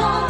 fall.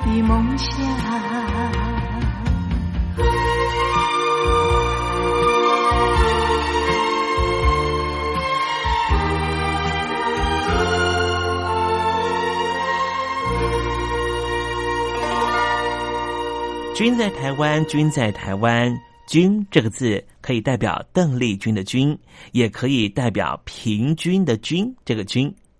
的梦想君在台湾君在台湾。君这个字可以代表邓丽君的君也可以代表平均的均这个均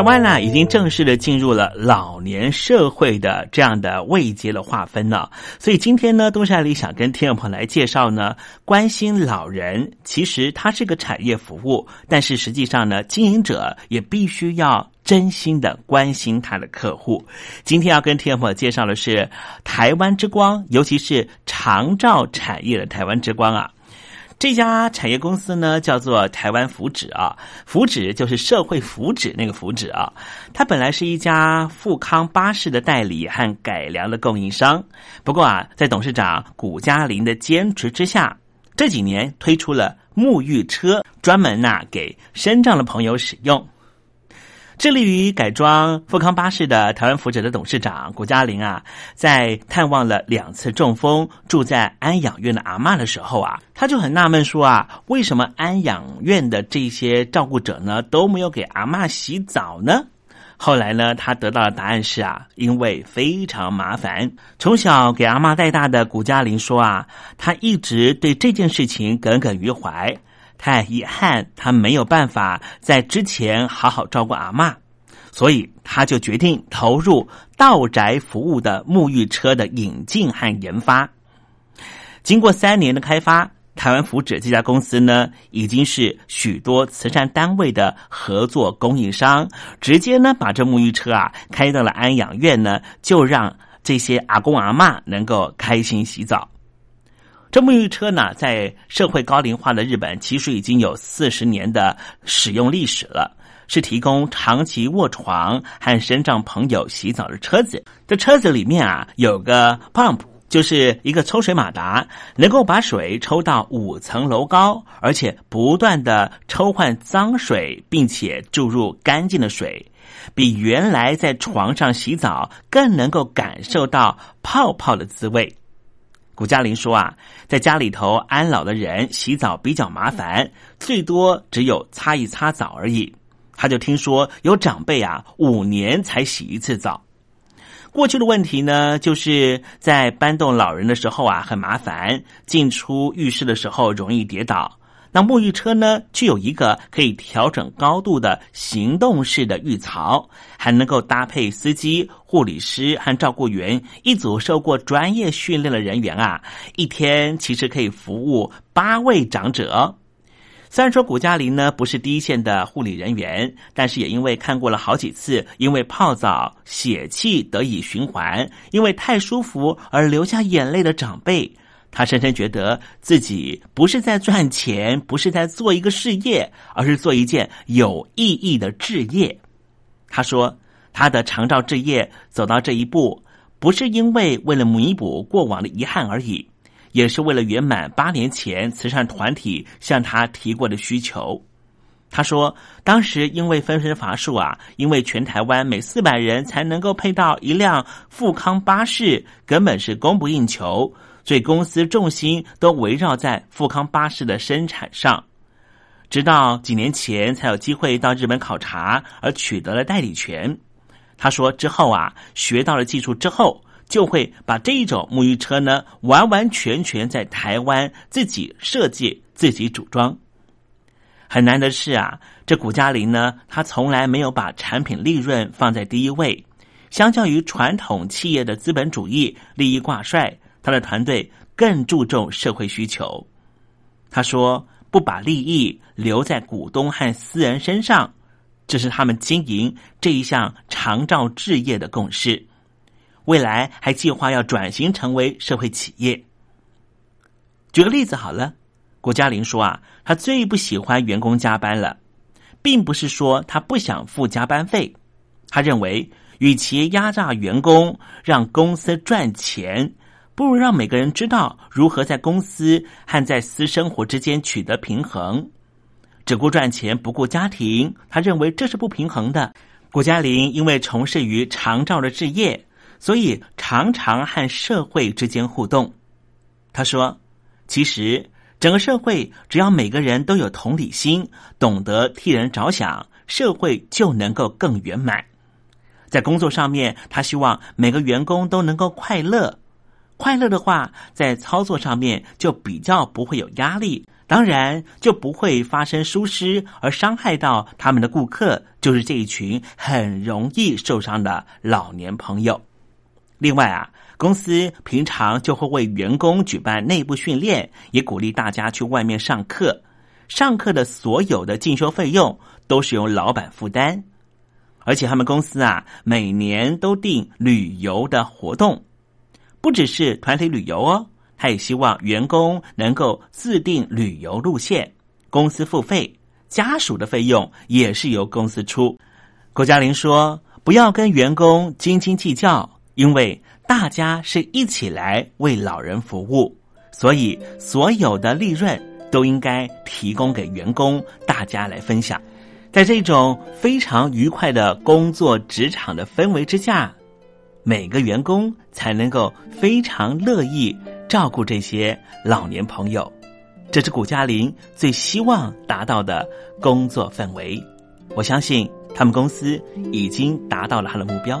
台湾呢，已经正式的进入了老年社会的这样的位阶的划分了。所以今天呢，东山里想跟听众朋友来介绍呢，关心老人，其实它是个产业服务，但是实际上呢，经营者也必须要真心的关心他的客户。今天要跟听众朋友介绍的是台湾之光，尤其是长照产业的台湾之光啊。这家产业公司呢，叫做台湾福祉啊，福祉就是社会福祉那个福祉啊。它本来是一家富康巴士的代理和改良的供应商，不过啊，在董事长古嘉林的坚持之下，这几年推出了沐浴车，专门呐给身障的朋友使用。致力于改装富康巴士的台湾福祉的董事长谷嘉玲啊，在探望了两次中风住在安养院的阿妈的时候啊，他就很纳闷说啊，为什么安养院的这些照顾者呢都没有给阿妈洗澡呢？后来呢，他得到的答案是啊，因为非常麻烦。从小给阿妈带大的谷嘉玲说啊，他一直对这件事情耿耿于怀。太遗憾，他没有办法在之前好好照顾阿妈，所以他就决定投入道宅服务的沐浴车的引进和研发。经过三年的开发，台湾福祉这家公司呢，已经是许多慈善单位的合作供应商，直接呢把这沐浴车啊开到了安养院呢，就让这些阿公阿妈能够开心洗澡。这沐浴车呢，在社会高龄化的日本，其实已经有四十年的使用历史了，是提供长期卧床和身障朋友洗澡的车子。这车子里面啊，有个 pump，就是一个抽水马达，能够把水抽到五层楼高，而且不断的抽换脏水，并且注入干净的水，比原来在床上洗澡更能够感受到泡泡的滋味。古嘉林说啊，在家里头安老的人洗澡比较麻烦，最多只有擦一擦澡而已。他就听说有长辈啊，五年才洗一次澡。过去的问题呢，就是在搬动老人的时候啊，很麻烦，进出浴室的时候容易跌倒。那沐浴车呢，具有一个可以调整高度的行动式的浴槽，还能够搭配司机、护理师和照顾员一组受过专业训练的人员啊，一天其实可以服务八位长者。虽然说古嘉林呢不是第一线的护理人员，但是也因为看过了好几次因为泡澡血气得以循环，因为太舒服而流下眼泪的长辈。他深深觉得自己不是在赚钱，不是在做一个事业，而是做一件有意义的置业。他说：“他的长照置业走到这一步，不是因为为了弥补过往的遗憾而已，也是为了圆满八年前慈善团体向他提过的需求。”他说：“当时因为分身乏术啊，因为全台湾每四百人才能够配到一辆富康巴士，根本是供不应求。”所以公司重心都围绕在富康巴士的生产上，直到几年前才有机会到日本考察，而取得了代理权。他说之后啊，学到了技术之后，就会把这一种沐浴车呢，完完全全在台湾自己设计、自己组装。很难的是啊，这古嘉林呢，他从来没有把产品利润放在第一位，相较于传统企业的资本主义利益挂帅。他的团队更注重社会需求。他说：“不把利益留在股东和私人身上，这是他们经营这一项长照置业的共识。未来还计划要转型成为社会企业。”举个例子好了，郭嘉玲说：“啊，他最不喜欢员工加班了，并不是说他不想付加班费。他认为，与其压榨员工让公司赚钱。”不如让每个人知道如何在公司和在私生活之间取得平衡。只顾赚钱不顾家庭，他认为这是不平衡的。谷嘉玲因为从事于长照的置业，所以常常和社会之间互动。他说：“其实整个社会只要每个人都有同理心，懂得替人着想，社会就能够更圆满。”在工作上面，他希望每个员工都能够快乐。快乐的话，在操作上面就比较不会有压力，当然就不会发生疏失而伤害到他们的顾客，就是这一群很容易受伤的老年朋友。另外啊，公司平常就会为员工举办内部训练，也鼓励大家去外面上课。上课的所有的进修费用都是由老板负担，而且他们公司啊，每年都定旅游的活动。不只是团体旅游哦，他也希望员工能够自定旅游路线，公司付费，家属的费用也是由公司出。郭嘉玲说：“不要跟员工斤斤计较，因为大家是一起来为老人服务，所以所有的利润都应该提供给员工，大家来分享。在这种非常愉快的工作职场的氛围之下。”每个员工才能够非常乐意照顾这些老年朋友，这是谷嘉玲最希望达到的工作氛围。我相信他们公司已经达到了他的目标。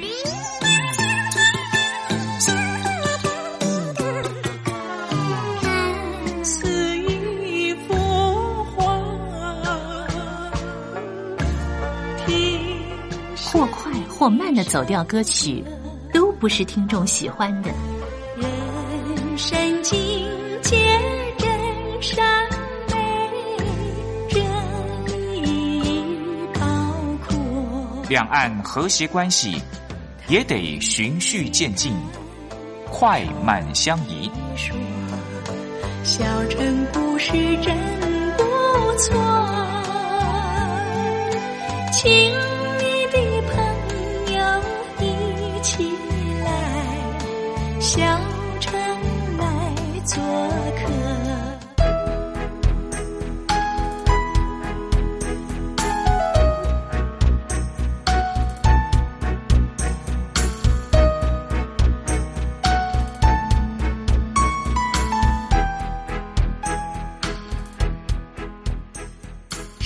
或快或慢的走调歌曲，都不是听众喜欢的。人生境界真善美，真意高阔。两岸和谐关系也得循序渐进，快慢相宜。说小城故事真不错。亲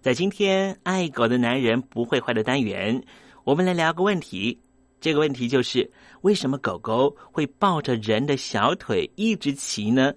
在今天爱狗的男人不会坏的单元，我们来聊个问题。这个问题就是为什么狗狗会抱着人的小腿一直骑呢？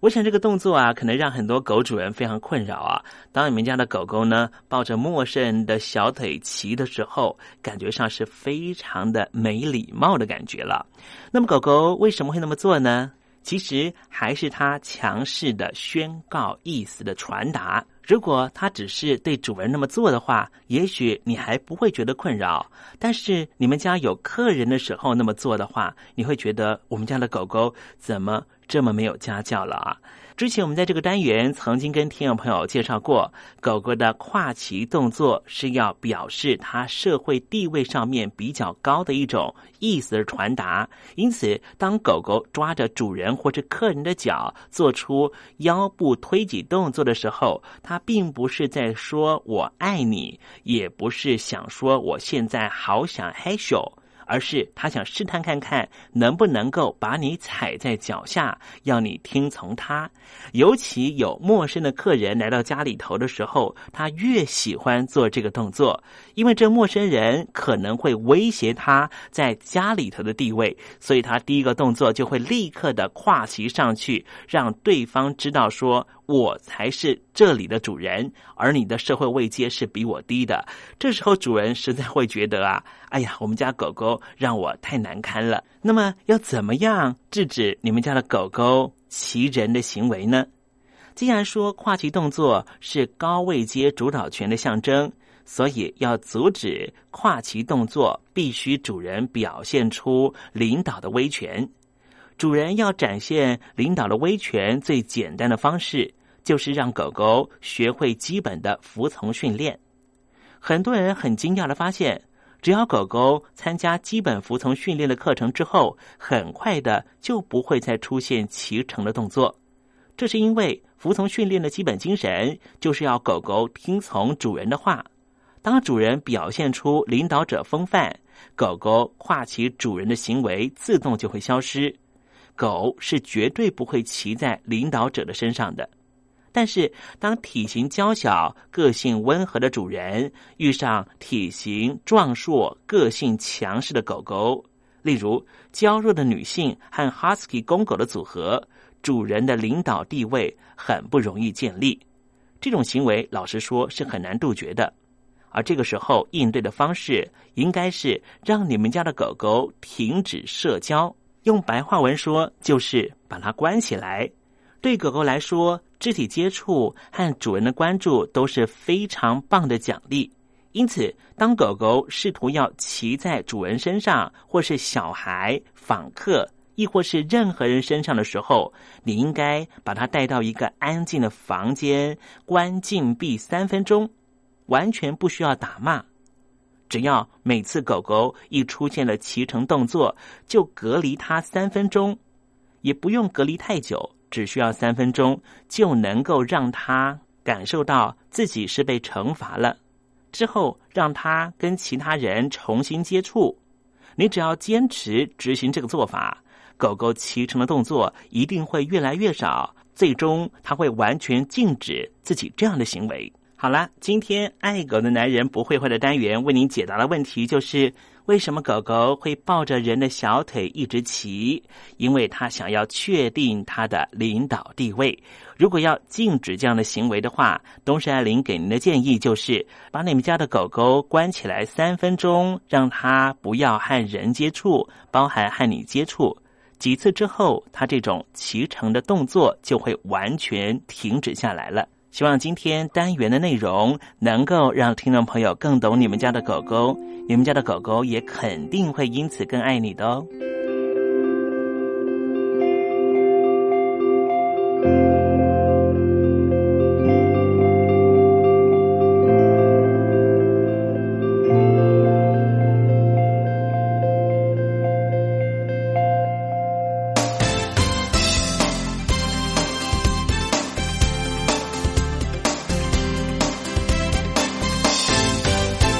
我想这个动作啊，可能让很多狗主人非常困扰啊。当你们家的狗狗呢抱着陌生人的小腿骑的时候，感觉上是非常的没礼貌的感觉了。那么狗狗为什么会那么做呢？其实还是它强势的宣告意思的传达。如果它只是对主人那么做的话，也许你还不会觉得困扰。但是你们家有客人的时候那么做的话，你会觉得我们家的狗狗怎么这么没有家教了啊！之前我们在这个单元曾经跟听众朋友介绍过，狗狗的跨骑动作是要表示它社会地位上面比较高的一种意思的传达。因此，当狗狗抓着主人或者客人的脚，做出腰部推挤动作的时候，它并不是在说我爱你，也不是想说我现在好想嗨咻。而是他想试探看看能不能够把你踩在脚下，要你听从他。尤其有陌生的客人来到家里头的时候，他越喜欢做这个动作，因为这陌生人可能会威胁他在家里头的地位，所以他第一个动作就会立刻的跨骑上去，让对方知道说。我才是这里的主人，而你的社会位阶是比我低的。这时候，主人实在会觉得啊，哎呀，我们家狗狗让我太难堪了。那么，要怎么样制止你们家的狗狗骑人的行为呢？既然说跨骑动作是高位阶主导权的象征，所以要阻止跨骑动作，必须主人表现出领导的威权。主人要展现领导的威权，最简单的方式就是让狗狗学会基本的服从训练。很多人很惊讶的发现，只要狗狗参加基本服从训练的课程之后，很快的就不会再出现骑乘的动作。这是因为服从训练的基本精神就是要狗狗听从主人的话。当主人表现出领导者风范，狗狗跨骑主人的行为自动就会消失。狗是绝对不会骑在领导者的身上的，但是当体型娇小、个性温和的主人遇上体型壮硕、个性强势的狗狗，例如娇弱的女性和 Husky 公狗的组合，主人的领导地位很不容易建立。这种行为，老实说是很难杜绝的。而这个时候应对的方式，应该是让你们家的狗狗停止社交。用白话文说，就是把它关起来。对狗狗来说，肢体接触和主人的关注都是非常棒的奖励。因此，当狗狗试图要骑在主人身上，或是小孩、访客，亦或是任何人身上的时候，你应该把它带到一个安静的房间，关禁闭三分钟，完全不需要打骂。只要每次狗狗一出现了骑乘动作，就隔离它三分钟，也不用隔离太久，只需要三分钟就能够让它感受到自己是被惩罚了。之后让它跟其他人重新接触，你只要坚持执行这个做法，狗狗骑乘的动作一定会越来越少，最终它会完全禁止自己这样的行为。好了，今天爱狗的男人不会坏的单元为您解答的问题就是：为什么狗狗会抱着人的小腿一直骑？因为它想要确定它的领导地位。如果要禁止这样的行为的话，东山爱玲给您的建议就是：把你们家的狗狗关起来三分钟，让它不要和人接触，包含和你接触。几次之后，它这种骑乘的动作就会完全停止下来了。希望今天单元的内容能够让听众朋友更懂你们家的狗狗，你们家的狗狗也肯定会因此更爱你的哦。